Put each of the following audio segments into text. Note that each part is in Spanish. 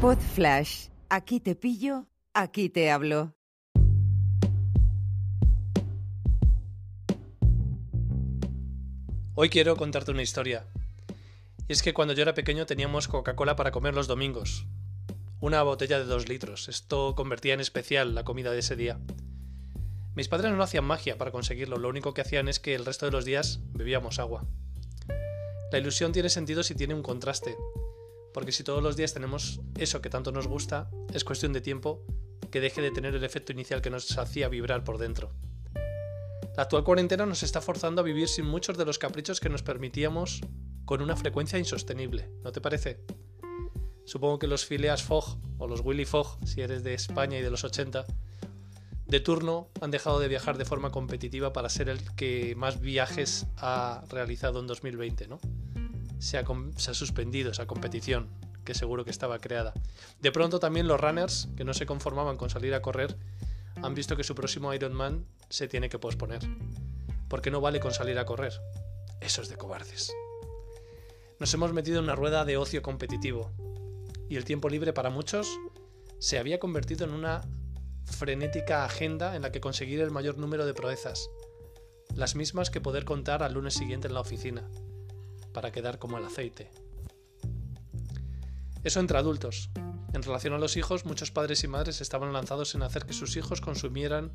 Pod Flash. Aquí te pillo, aquí te hablo. Hoy quiero contarte una historia. Y es que cuando yo era pequeño teníamos Coca-Cola para comer los domingos. Una botella de dos litros. Esto convertía en especial la comida de ese día. Mis padres no hacían magia para conseguirlo, lo único que hacían es que el resto de los días bebíamos agua. La ilusión tiene sentido si tiene un contraste, porque si todos los días tenemos eso que tanto nos gusta, es cuestión de tiempo que deje de tener el efecto inicial que nos hacía vibrar por dentro. La actual cuarentena nos está forzando a vivir sin muchos de los caprichos que nos permitíamos con una frecuencia insostenible, ¿no te parece? Supongo que los Phileas Fogg o los Willy Fogg, si eres de España y de los 80, de turno han dejado de viajar de forma competitiva para ser el que más viajes ha realizado en 2020, ¿no? Se ha, suspendido esa competición, que seguro que estaba creada. De pronto también los runners, que no se conformaban con salir a correr, han visto que su próximo Ironman se tiene que posponer. Porque no vale con salir a correr. Eso es de cobardes. Nos hemos metido en una rueda de ocio competitivo. Y el tiempo libre para muchos se había convertido en una frenética agenda en la que conseguir el mayor número de proezas. Las mismas que poder contar al lunes siguiente en la oficina. Para quedar como el aceite. Eso entre adultos. En relación a los hijos, muchos padres y madres estaban lanzados en hacer que sus hijos consumieran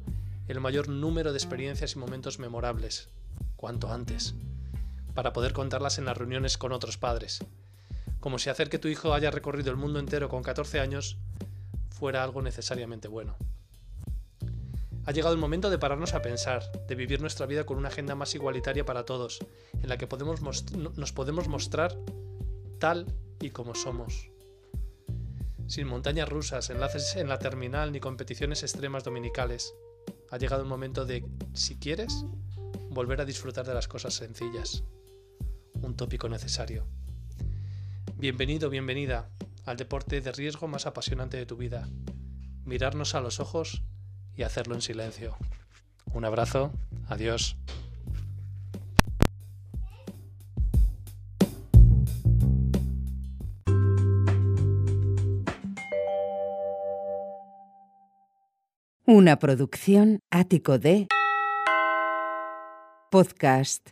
el mayor número de experiencias y momentos memorables, cuanto antes, para poder contarlas en las reuniones con otros padres, como si hacer que tu hijo haya recorrido el mundo entero con 14 años fuera algo necesariamente bueno. Ha llegado el momento de pararnos a pensar, de vivir nuestra vida con una agenda más igualitaria para todos, en la que podemos nos podemos mostrar tal y como somos sin montañas rusas, enlaces en la terminal ni competiciones extremas dominicales. Ha llegado el momento de, si quieres, volver a disfrutar de las cosas sencillas. Un tópico necesario. Bienvenido, bienvenida al deporte de riesgo más apasionante de tu vida. Mirarnos a los ojos y hacerlo en silencio. Un abrazo, adiós. Una producción ático de podcast